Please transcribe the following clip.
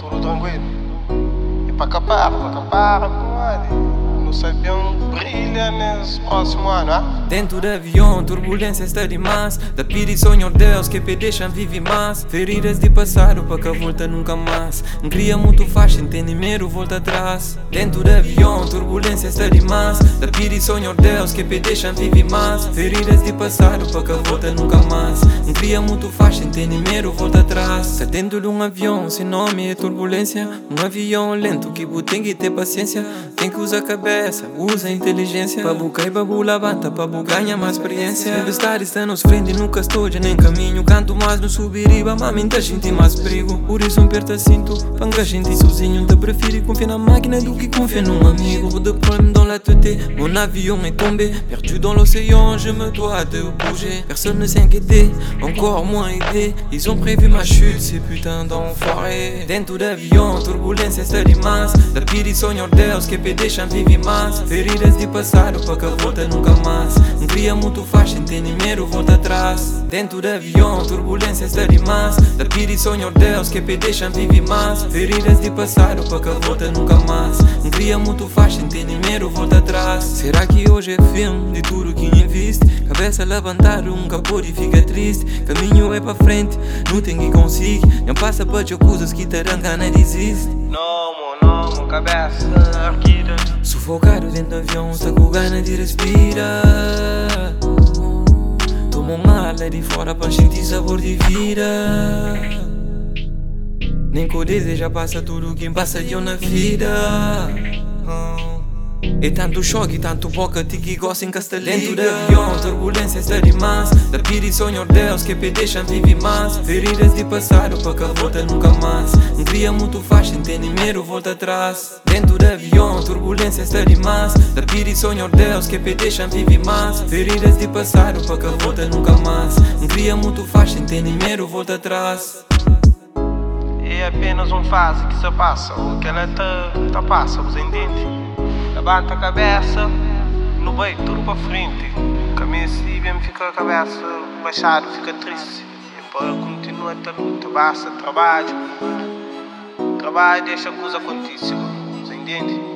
Tudo tranquilo? E para capar, para capar, brilha nesse próximo ano, ah? Dentro do avião, turbulência está demais Da piri sonho Deus que deixam viver mais. Feridas de passado para que volta nunca mais. Cria muito fácil, entendimento volta atrás. Dentro do avião, turbulência está demais Da piri sonho Deus que me deixam viver mais. Feridas de passado para que volta nunca mais. Não cria muito fácil, entendimento volta atrás. Está dentro de um avião, sem nome é turbulência. Um avião lento que tem que ter paciência. Tem que usar a cabeça, usa a inteligência. Para bucar e babu levanta, para ganha mais experiência. Deve estar está nos frente, nunca estou já nem caminho. Canto mais no subiriba, tá gente mais perigo. Por isso um perta cinto, panga gente sozinho. Te prefiro confiar na máquina do que confiar num amigo problème dans la tête, mon avion est tombé. Perdu dans l'océan, je me dois de bouger. Personne ne s'inquiétait, encore moins aidé. Ils ont prévu ma chute, ces putains d'enfoirés. Dentro d'avion, turbulência está demais Da piri sonho Deus que me deixam viver mais Feridas de passado, para que volta nunca mais não cria muito fácil, entendimento volta atrás Dentro do avião, turbulência está demais Da piri sonho Deus que me deixam viver mais Feridas de passado para que volta nunca mais Não cria muito fácil, entendimento volta atrás. Será que hoje é filme de tudo que investe? Cabeça levantada, um capô e fica triste. Caminho é para frente, não tem que conseguir Não passa para coisas que te arrancam, não desiste Não, não, cabeça erguida Sufocado dentro do avião, está com ganas de respirar Tomo uma ala de fora para sentir sabor de vida Nem com deseja passa tudo que passa eu na vida. É tanto choque, tanto boca, ti que gosta em castelhão Dentro do avião, turbulência está demais Da piri sonho Deus que deixam viver mais. Feridas de passado para que volta nunca mais. Não cria muito fácil, entendimento volta atrás. Dentro do avião, turbulência está demais Da piri sonho Deus que deixam viver mais. Feridas de passado para que volta nunca mais. Não cria muito fácil, entendimento volta atrás É apenas uma fase que se passa, ou que ela tá, tá passa, você entende? levanta a cabeça, no meio, tudo para frente. Caminho assim, mesmo fica a cabeça baixada, fica triste. E para continua a luta, basta trabalho. Trabalho deixa a coisa acontecer, você entende?